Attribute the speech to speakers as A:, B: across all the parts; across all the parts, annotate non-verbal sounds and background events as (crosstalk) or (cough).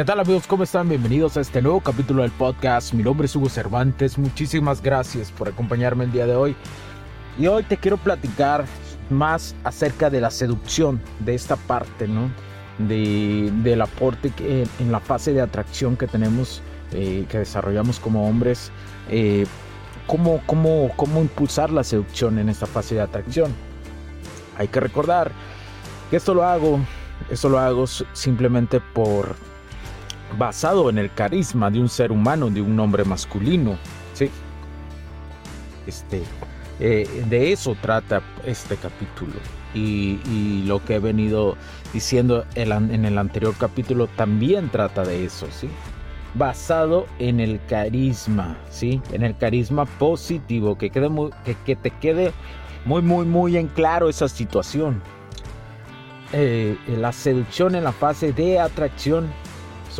A: ¿Qué tal amigos? ¿Cómo están? Bienvenidos a este nuevo capítulo del podcast. Mi nombre es Hugo Cervantes. Muchísimas gracias por acompañarme el día de hoy. Y hoy te quiero platicar más acerca de la seducción, de esta parte, ¿no? De, del aporte que, en la fase de atracción que tenemos, eh, que desarrollamos como hombres. Eh, cómo, cómo, cómo impulsar la seducción en esta fase de atracción. Hay que recordar que esto lo hago, esto lo hago simplemente por basado en el carisma de un ser humano, de un hombre masculino. ¿sí? Este, eh, de eso trata este capítulo. Y, lo que he venido diciendo en el anterior capítulo también trata de eso, ¿sí? Basado en el carisma, ¿sí? En el carisma positivo, que, quede que, te quede muy, muy, muy en claro esa situación. Eh, la seducción en la fase de atracción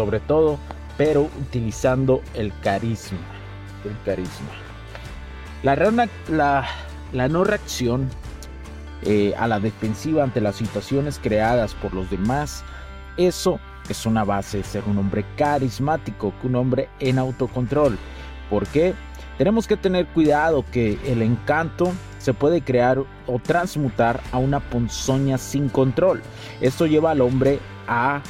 A: sobre todo, pero utilizando el carisma. El carisma. La, no reacción eh, a la defensiva ante las situaciones creadas por los demás, eso es una base de ser un hombre carismático, un hombre en autocontrol. ¿Por qué? Tenemos que tener cuidado que el encanto se puede crear o transmutar a una ponzoña sin control. Esto lleva al hombre a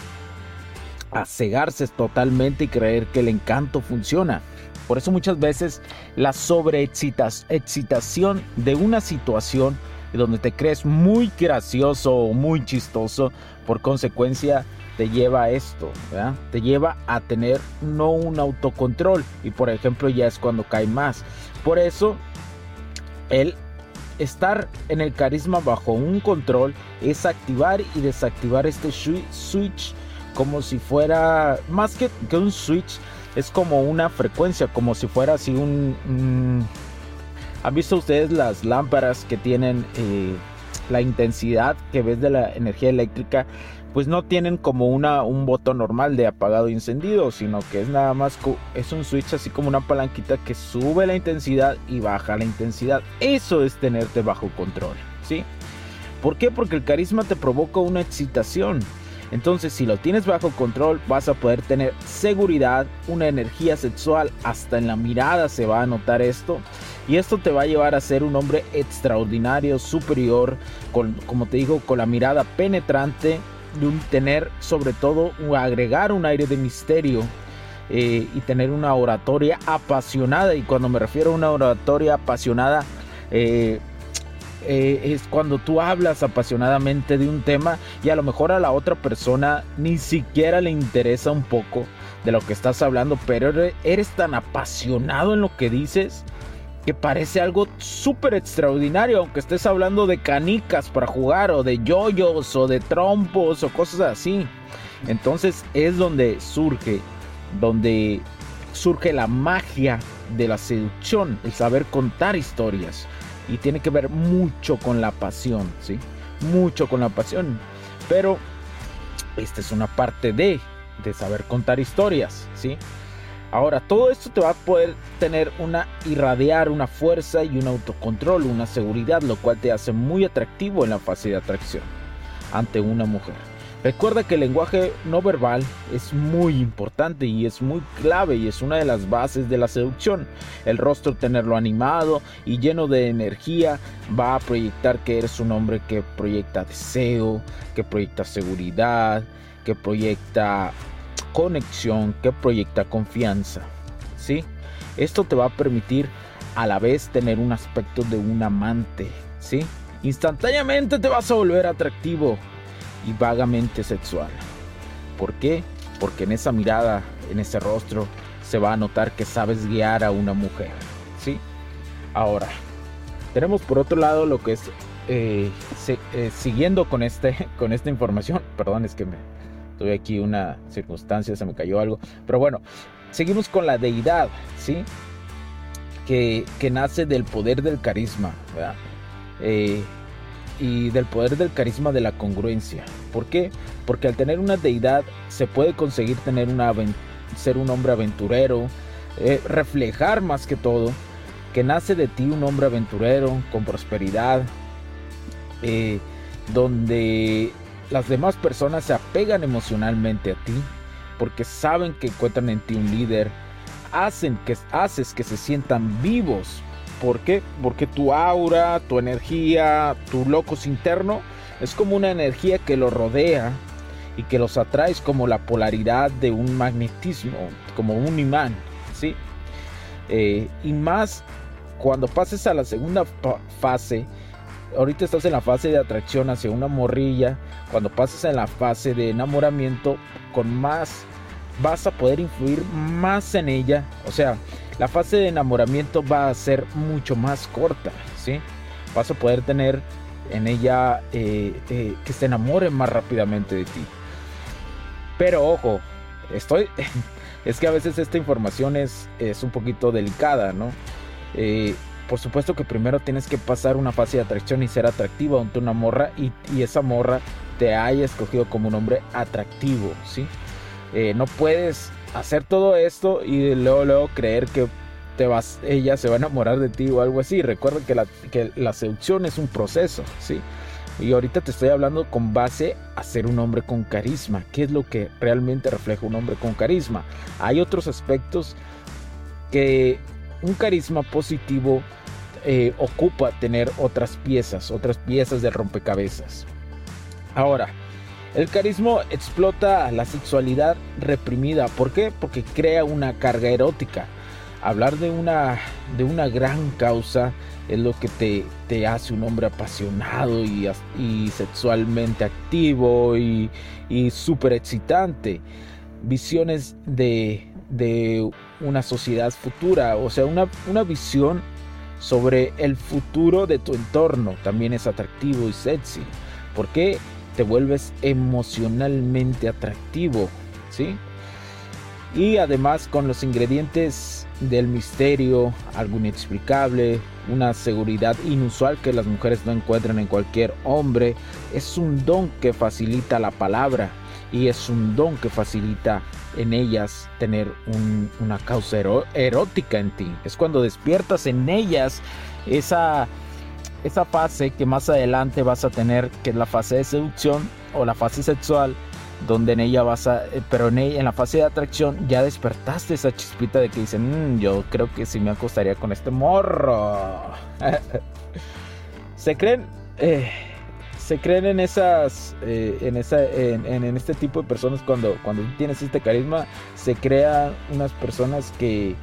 A: a cegarse totalmente y creer que el encanto funciona. Por eso muchas veces la sobreexcitación de una situación donde te crees muy gracioso o muy chistoso, por consecuencia te lleva a esto, te lleva a tener no un autocontrol y por ejemplo ya es cuando cae más. Por eso el estar en el carisma bajo un control es activar y desactivar este switch como si fuera, más que, que un switch, es como una frecuencia, como si fuera así un... ¿Han visto ustedes las lámparas que tienen eh, la intensidad que ves de la energía eléctrica? Pues no tienen como una, un botón normal de apagado y encendido, sino que es nada más, es un switch así como una palanquita que sube la intensidad y baja la intensidad. Eso es tenerte bajo control, ¿sí? ¿Por qué? Porque el carisma te provoca una excitación. Entonces, si lo tienes bajo control, vas a poder tener seguridad, una energía sexual, hasta en la mirada se va a notar esto. Y esto te va a llevar a ser un hombre extraordinario, superior, con, como te digo, con la mirada penetrante, de un, tener sobre todo, agregar un aire de misterio eh, y tener una oratoria apasionada. Y cuando me refiero a una oratoria apasionada, eh, eh, es cuando tú hablas apasionadamente de un tema y a lo mejor a la otra persona ni siquiera le interesa un poco de lo que estás hablando, pero eres tan apasionado en lo que dices que parece algo súper extraordinario, aunque estés hablando de canicas para jugar o de yoyos o de trompos o cosas así. Entonces es donde surge, donde surge la magia de la seducción, el saber contar historias y tiene que ver mucho con la pasión, ¿sí? Mucho con la pasión. Pero esta es una parte de, de saber contar historias, ¿sí? Ahora, todo esto te va a poder tener una irradiar una fuerza y un autocontrol, una seguridad, lo cual te hace muy atractivo en la fase de atracción ante una mujer. Recuerda que el lenguaje no verbal es muy importante y es muy clave y es una de las bases de la seducción. El rostro tenerlo animado y lleno de energía va a proyectar que eres un hombre que proyecta deseo, que proyecta seguridad, que proyecta conexión, que proyecta confianza. ¿Sí? Esto te va a permitir a la vez tener un aspecto de un amante, ¿sí? Instantáneamente te vas a volver atractivo y vagamente sexual. ¿Por qué? Porque en esa mirada, en ese rostro, se va a notar que sabes guiar a una mujer. ¿Sí? Ahora, tenemos por otro lado lo que es, eh, eh, siguiendo con, este, (laughs) con esta información, (laughs) perdón, es que me tuve aquí una circunstancia, se me cayó algo, pero bueno, seguimos con la deidad, ¿sí? Que, que nace del poder del carisma, ¿verdad? Eh, y del poder del carisma de la congruencia. ¿Por qué? Porque al tener una deidad se puede conseguir tener una ser un hombre aventurero, eh, reflejar más que todo que nace de ti un hombre aventurero con prosperidad, eh, donde las demás personas se apegan emocionalmente a ti, porque saben que encuentran en ti un líder, hacen que haces que se sientan vivos. ¿Por qué? Porque tu aura, tu energía, tu locus interno es como una energía que lo rodea y que los atraes como la polaridad de un magnetismo, como un imán, ¿sí? Eh, y más cuando pases a la segunda fase, ahorita estás en la fase de atracción hacia una morrilla, cuando pases en la fase de enamoramiento, con más vas a poder influir más en ella. O sea, la fase de enamoramiento va a ser mucho más corta, ¿sí? Vas a poder tener en ella eh, eh, que se enamore más rápidamente de ti. Pero ojo, estoy... (laughs) es que a veces esta información es, es un poquito delicada, ¿no? Eh, por supuesto que primero tienes que pasar una fase de atracción y ser atractivo ante una morra y, esa morra te haya escogido como un hombre atractivo, ¿sí? No puedes hacer todo esto y luego, luego creer que te vas, ella se va a enamorar de ti o algo así. Recuerda que la, que la seducción es un proceso, ¿sí? Y ahorita te estoy hablando con base a ser un hombre con carisma. ¿Qué es lo que realmente refleja un hombre con carisma? Hay otros aspectos que un carisma positivo eh, ocupa tener otras piezas, otras piezas de rompecabezas. Ahora, el carisma explota la sexualidad reprimida. ¿Por qué? Porque crea una carga erótica. Hablar de una, de una gran causa es lo que te, te hace un hombre apasionado y, y sexualmente activo y, y súper excitante. Visiones de, de, una sociedad futura, o sea, una, una visión sobre el futuro de tu entorno también es atractivo y sexy. ¿Por qué? Te vuelves emocionalmente atractivo, ¿sí? Y además con los ingredientes del misterio, algo inexplicable, una seguridad inusual que las mujeres no encuentran en cualquier hombre, es un don que facilita la palabra y es un don que facilita en ellas tener una causa erótica en ti. Es cuando despiertas en ellas esa esa fase que más adelante vas a tener, que es la fase de seducción o la fase sexual, donde en ella vas a, eh, pero en, ella, en la fase de atracción ya despertaste esa chispita de que dicen, mm, yo creo que sí me acostaría con este morro. (laughs) se creen, eh, se creen en esas, eh, en, esa, en, en, este tipo de personas cuando, cuando tienes este carisma, se crean unas personas que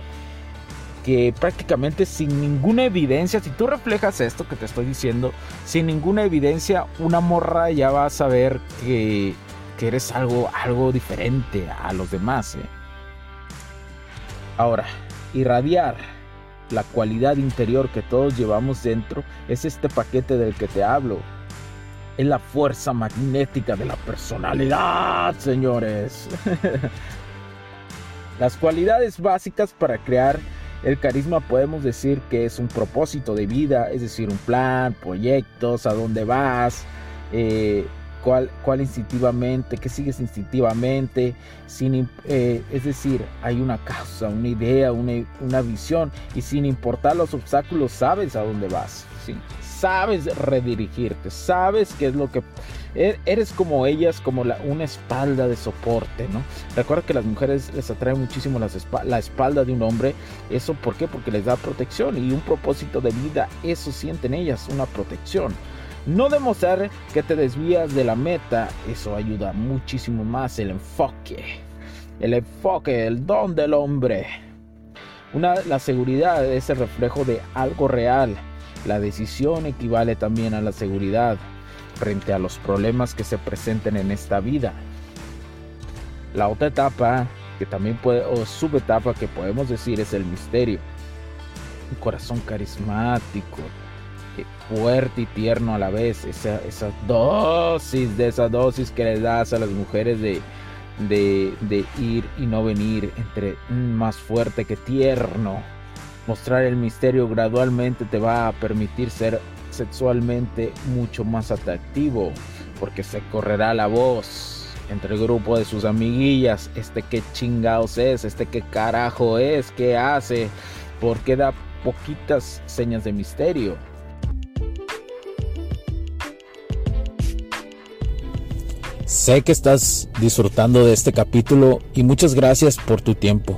A: que prácticamente sin ninguna evidencia, si tú reflejas esto que te estoy diciendo, sin ninguna evidencia, una morra ya va a saber que, eres algo, algo diferente a los demás. ¿eh? Ahora, irradiar la cualidad interior que todos llevamos dentro es este paquete del que te hablo. Es la fuerza magnética de la personalidad, señores. (laughs) Las cualidades básicas para crear el carisma podemos decir que es un propósito de vida, es decir, un plan, proyectos, a dónde vas, eh, cuál, cuál, instintivamente, qué sigues instintivamente, sin, eh, es decir, hay una causa, una idea, una, una, visión y sin importar los obstáculos sabes a dónde vas, ¿sí? Sabes redirigirte, sabes qué es lo que e-, eres como ellas, como la, una espalda de soporte, ¿no? Recuerda que las mujeres les atrae muchísimo la espalda de un hombre. ¿Eso por qué? Porque les da protección y un propósito de vida. Eso sienten ellas, una protección. No demostrar que te desvías de la meta, eso ayuda muchísimo más el enfoque. El enfoque, el don del hombre. Una, la seguridad es el reflejo de algo real. La decisión equivale también a la seguridad frente a los problemas que se presenten en esta vida. La otra etapa, que también puede, o subetapa que podemos decir es el misterio. Un corazón carismático, eh, fuerte y tierno a la vez. Esa, dosis, de esa dosis que le das a las mujeres de ir y no venir, entre más fuerte que tierno. Mostrar el misterio gradualmente te va a permitir ser sexualmente mucho más atractivo porque se correrá la voz entre el grupo de sus amiguillas, este que chingados es, este que carajo es, qué hace, porque da poquitas señas de misterio. Sé que estás disfrutando de este capítulo y muchas gracias por tu tiempo.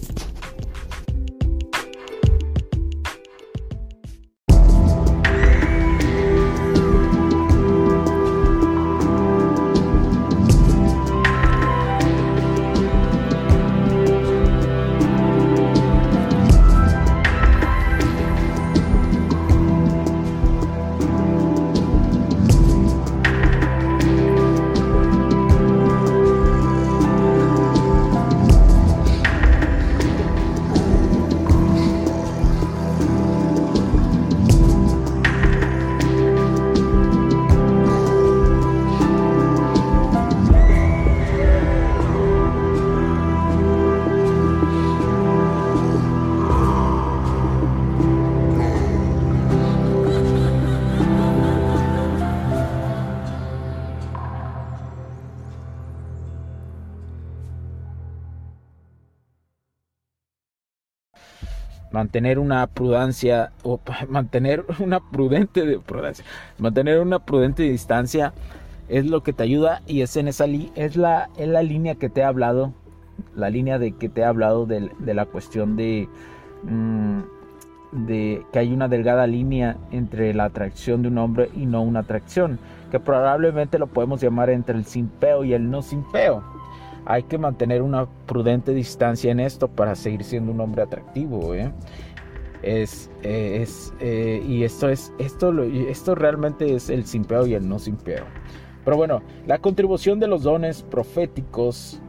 A: Mantener una prudencia o (laughs) mantener una prudente de prudencia, mantener una prudente distancia es lo que te ayuda y es en esa es la es la línea que te he hablado, la línea de que te he hablado de, la cuestión de mm, de que hay una delgada línea entre la atracción de un hombre y no una atracción, que probablemente lo podemos llamar entre el simpeo y el no simpeo hay que mantener una prudente distancia en esto para seguir siendo un hombre atractivo. ¿eh? Es, eh, es eh, y esto es esto, esto realmente es el simpeo y el no simpeo. Pero bueno, la contribución de los dones proféticos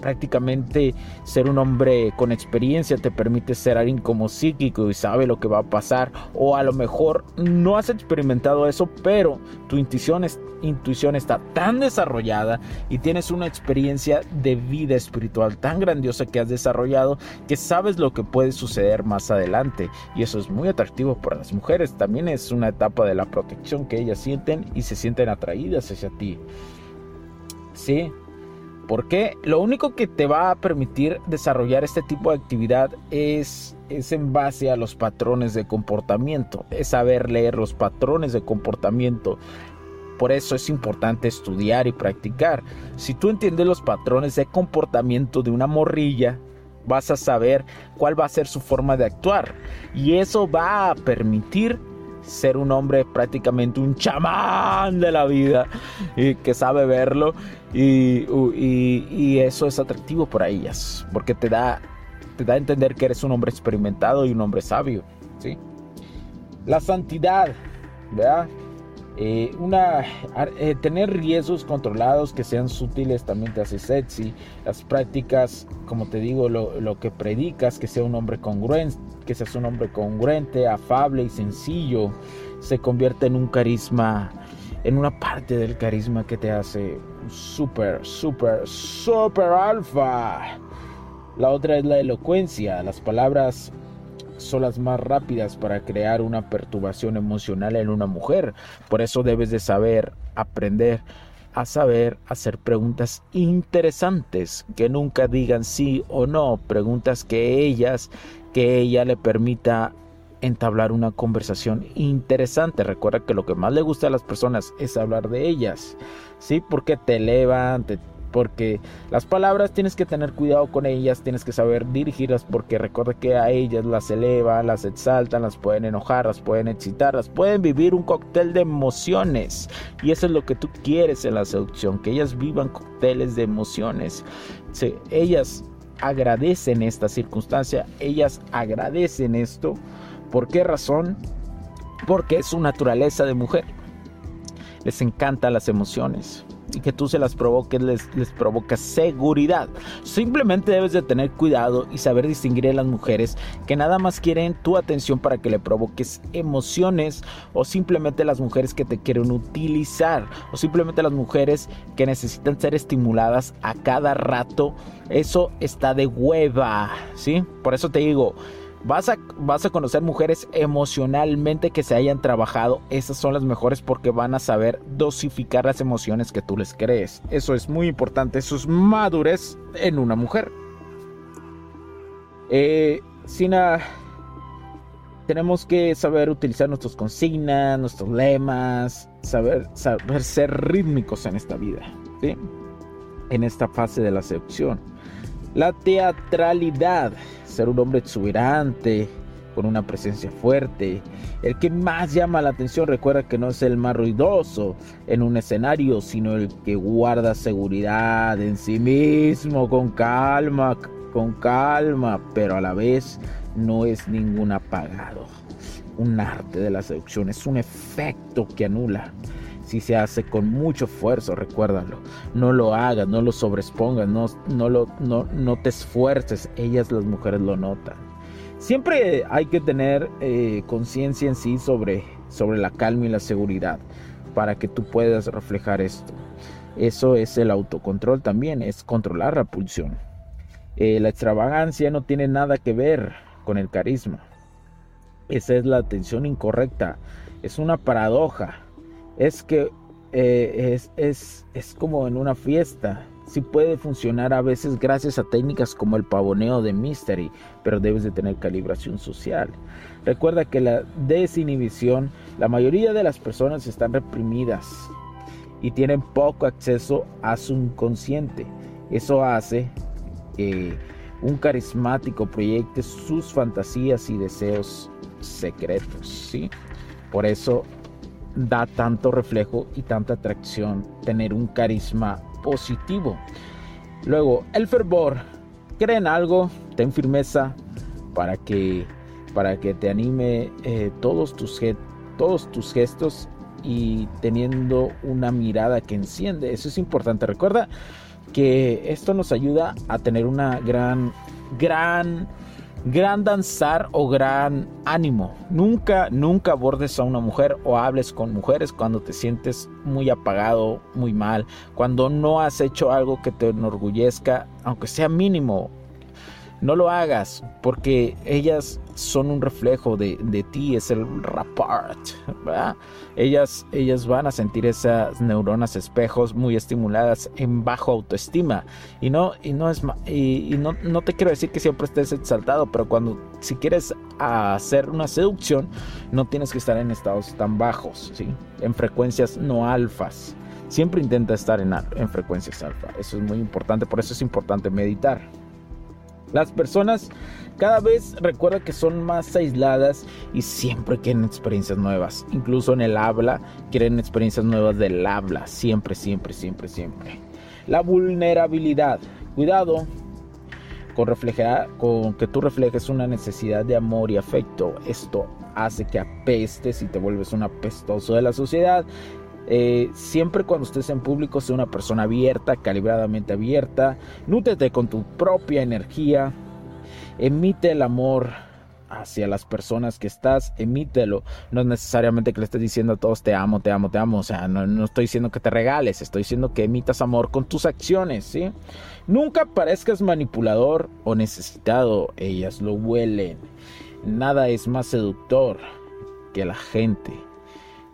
A: prácticamente ser un hombre con experiencia te permite ser alguien como psíquico y sabe lo que va a pasar o a lo mejor no has experimentado eso pero tu intuición, es, intuición está tan desarrollada y tienes una experiencia de vida espiritual tan grandiosa que has desarrollado que sabes lo que puede suceder más adelante. Y eso es muy atractivo para las mujeres. También es una etapa de la protección que ellas sienten y se sienten atraídas hacia ti. Sí porque lo único que te va a permitir desarrollar este tipo de actividad es, es en base a los patrones de comportamiento, es saber leer los patrones de comportamiento. Por eso es importante estudiar y practicar. Si tú entiendes los patrones de comportamiento de una morrilla, vas a saber cuál va a ser su forma de actuar. Y eso va a permitir ser un hombre prácticamente un chamán de la vida y que sabe verlo y, y, eso es atractivo para ellas porque te da, te da entender que eres un hombre experimentado y un hombre sabio. ¿sí? La santidad, ¿verdad? Eh, una, eh, tener riesgos controlados que sean sutiles también te hace sexy. Las prácticas, como te digo, lo, lo, que predicas, que sea un hombre congruente, que seas un hombre congruente, afable y sencillo, se convierte en un carisma, en una parte del carisma que te hace súper, súper, súper alfa. La otra es la elocuencia. Las palabras son las más rápidas para crear una perturbación emocional en una mujer. Por eso debes de saber aprender a saber hacer preguntas interesantes que nunca digan sí o no, preguntas que ellas que ella le permita entablar una conversación interesante. Recuerda que lo que más le gusta a las personas es hablar de ellas, ¿sí? Porque te elevan, porque las palabras tienes que tener cuidado con ellas, tienes que saber dirigirlas porque recuerda que a ellas las eleva, las exaltan, las pueden enojar, las pueden excitar, las pueden vivir un cóctel de emociones y eso es lo que tú quieres en la seducción, que ellas vivan cócteles de emociones. ellas agradecen esta circunstancia, ellas agradecen esto. ¿Por qué razón? Porque es su naturaleza de mujer. Les encantan las emociones y que tú se las provoques les, provoca seguridad. Simplemente debes de tener cuidado y saber distinguir a las mujeres que nada más quieren tu atención para que le provoques emociones o simplemente las mujeres que te quieren utilizar o simplemente las mujeres que necesitan ser estimuladas a cada rato. Eso está de hueva, ¿sí? Por eso te digo, Vas a, vas a conocer mujeres emocionalmente que se hayan trabajado. Esas son las mejores porque van a saber dosificar las emociones que tú les crees. Eso es muy importante. Eso es madurez en una mujer. Eh, Sina, tenemos que saber utilizar nuestras consignas, nuestros lemas, saber, saber ser rítmicos en esta vida, ¿sí? en esta fase de la seducción. La teatralidad ser un hombre exuberante, con una presencia fuerte. El que más llama la atención recuerda que no es el más ruidoso en un escenario, sino el que guarda seguridad en sí mismo, con calma, con calma, pero a la vez no es ningún apagado. Un arte de la seducción es un efecto que anula si se hace con mucho esfuerzo, recuérdalo. No lo hagas, no lo sobreexpongas, no, no, lo, no, no te esfuerces. Ellas, las mujeres, lo notan. Siempre hay que tener eh, conciencia en sí sobre, sobre la calma y la seguridad para que tú puedas reflejar esto. Eso es el autocontrol también, es controlar la pulsión. Eh, la extravagancia no tiene nada que ver con el carisma. Esa es la atención incorrecta. Es una paradoja es que eh, es, es, es como en una fiesta. Sí puede funcionar a veces gracias a técnicas como el pavoneo de Mystery, pero debes de tener calibración social. Recuerda que la desinhibición, la mayoría de las personas están reprimidas y tienen poco acceso a su inconsciente. Eso hace que un carismático proyecte sus fantasías y deseos secretos, ¿sí? Por eso da tanto reflejo y tanta atracción tener un carisma positivo. Luego, el fervor. Cree en algo, ten firmeza para que, para que te anime eh, todos, tus, todos tus gestos y teniendo una mirada que enciende. Eso es importante. Recuerda que esto nos ayuda a tener una gran, gran gran danzar o gran ánimo. Nunca, nunca abordes a una mujer o hables con mujeres cuando te sientes muy apagado, muy mal, cuando no has hecho algo que te enorgullezca, aunque sea mínimo. No lo hagas porque ellas son un reflejo de, ti, es el rapport. Ellas, ellas van a sentir esas neuronas espejos muy estimuladas en bajo autoestima. Y no, y no es y, no, no, te quiero decir que siempre estés exaltado, pero cuando si quieres hacer una seducción, no tienes que estar en estados tan bajos, ¿sí? en frecuencias no alfas. Siempre intenta estar en, en frecuencias alfa. Eso es muy importante, por eso es importante meditar. Las personas cada vez recuerda que son más aisladas y siempre quieren experiencias nuevas. Incluso en el habla quieren experiencias nuevas del habla. Siempre, siempre, siempre, siempre. La vulnerabilidad. Cuidado con, reflejar, con que tú reflejes una necesidad de amor y afecto. Esto hace que apestes y te vuelves un apestoso de la sociedad. Eh, siempre cuando estés en público, sea una persona abierta, calibradamente abierta. Nútete con tu propia energía. Emite el amor hacia las personas que estás, emítelo. No es necesariamente que le estés diciendo a todos te amo, te amo, te amo. O sea, no, no, estoy diciendo que te regales, estoy diciendo que emitas amor con tus acciones, ¿sí? Nunca parezcas manipulador o necesitado, ellas lo huelen. Nada es más seductor que la gente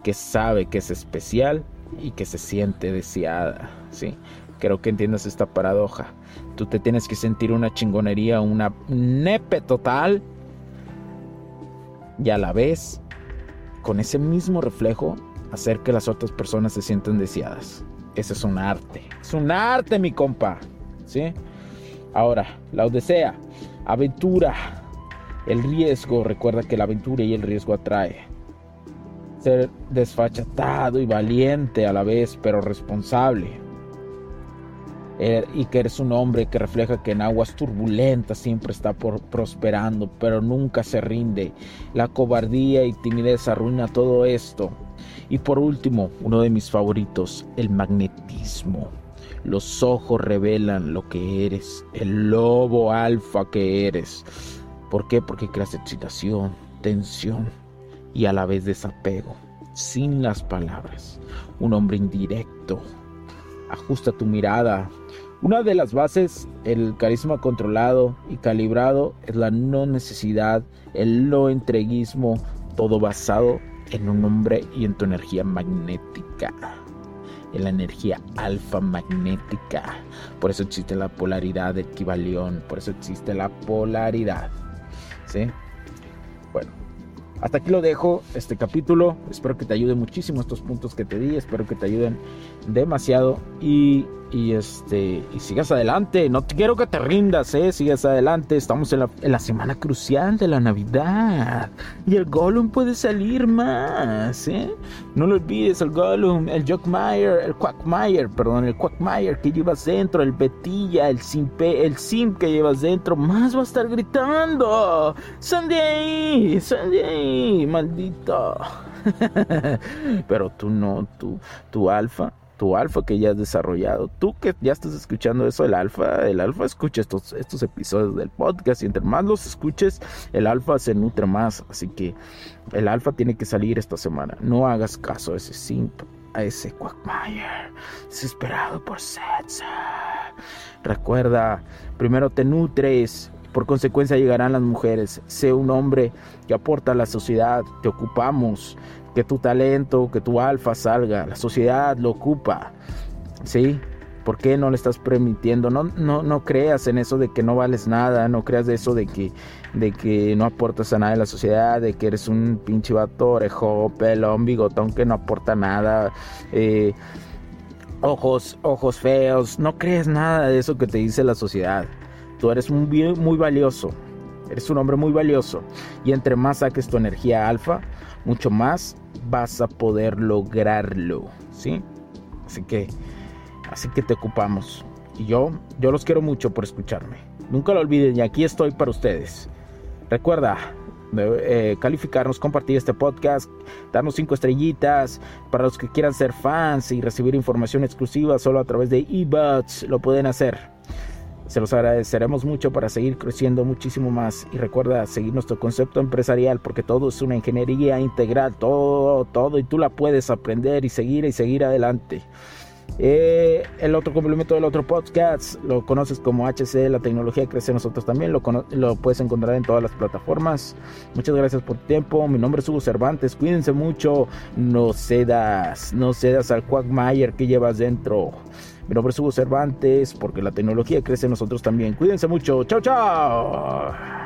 A: que sabe que es especial y que se siente deseada, ¿sí? Creo que entiendas esta paradoja. Tú te tienes que sentir una chingonería, una nepe total y a la vez, con ese mismo reflejo, hacer que las otras personas se sientan deseadas. Ese es un arte. Es un arte, mi compa. ¿Sí? Ahora, la odisea, aventura, el riesgo. Recuerda que la aventura y el riesgo atrae ser desfachatado y valiente a la vez, pero responsable. Er, y que eres un hombre que refleja que en aguas turbulentas siempre está prosperando, pero nunca se rinde. La cobardía y timidez arruina todo esto. Y por último, uno de mis favoritos, el magnetismo. Los ojos revelan lo que eres, el lobo alfa que eres. ¿Por qué? Porque creas excitación, tensión y a la vez desapego, sin las palabras. Un hombre indirecto. Ajusta tu mirada. Una de las bases, el carisma controlado y calibrado, es la no necesidad, el no entreguismo, todo basado en un hombre y en tu energía magnética en la energía alfa magnética. Por eso existe la polaridad de equivalión, por eso existe la polaridad. ¿Sí? Bueno, hasta aquí lo dejo, este capítulo. Espero que te ayude muchísimo estos puntos que te di. Espero que te ayuden demasiado. Y y este y sigas adelante. No quiero que te rindas, eh. Sigas adelante. Estamos en la, semana crucial de la Navidad. Y el Gollum puede salir más, eh. No lo olvides, el Gollum, el Jockmeyer, el Quackmeyer, perdón, el Quackmeyer que llevas dentro, el Betilla, el Simpe, el Sim que llevas dentro, más va a estar gritando. ¡Sal de ¡Maldito! (laughs) Pero tú no, tú, tu alfa tu alfa que ya has desarrollado. Tú que ya estás escuchando eso, el alfa, el alfa escucha estos, estos episodios del podcast y entre más los escuches, el alfa se nutre más. Así que el alfa tiene que salir esta semana. No hagas caso a ese simp, a ese Quackmayer, desesperado por sexo. Recuerda, primero te nutres, por consecuencia llegarán las mujeres. Sé un hombre que aporta a la sociedad, te ocupamos que tu talento, que tu alfa salga. La sociedad lo ocupa. ¿Sí? ¿Por qué no le estás permitiendo? No, no, no creas en eso de que no vales nada, no creas de eso de que, de que no aportas a nada en la sociedad, de que eres un pinche vato orejo, pelón, bigotón que no aporta nada, eh, ojos, ojos feos, no crees nada de eso que te dice la sociedad. Tú eres muy, muy valioso, eres un hombre muy valioso y entre más saques tu energía alfa, mucho más vas a poder lograrlo, ¿sí? Así que, así que te ocupamos. Y yo, yo los quiero mucho por escucharme. Nunca lo olviden y aquí estoy para ustedes. Recuerda, eh, calificarnos, compartir este podcast, darnos cinco estrellitas. Para los que quieran ser fans y recibir información exclusiva solo a través de eBuds, lo pueden hacer. Se los agradeceremos mucho para seguir creciendo muchísimo más. Y recuerda seguir nuestro concepto empresarial porque todo es una ingeniería integral, todo, todo, y tú la puedes aprender y seguir y seguir adelante. Eh, el otro complemento del otro podcast lo conoces como HC, la tecnología crece nosotros también, lo, lo, puedes encontrar en todas las plataformas. Muchas gracias por tu tiempo, mi nombre es Hugo Cervantes, cuídense mucho, no cedas, no cedas al Quagmire que llevas dentro. Mi nombre es Hugo Cervantes, porque la tecnología crece en nosotros también. Cuídense mucho. Chao, chao.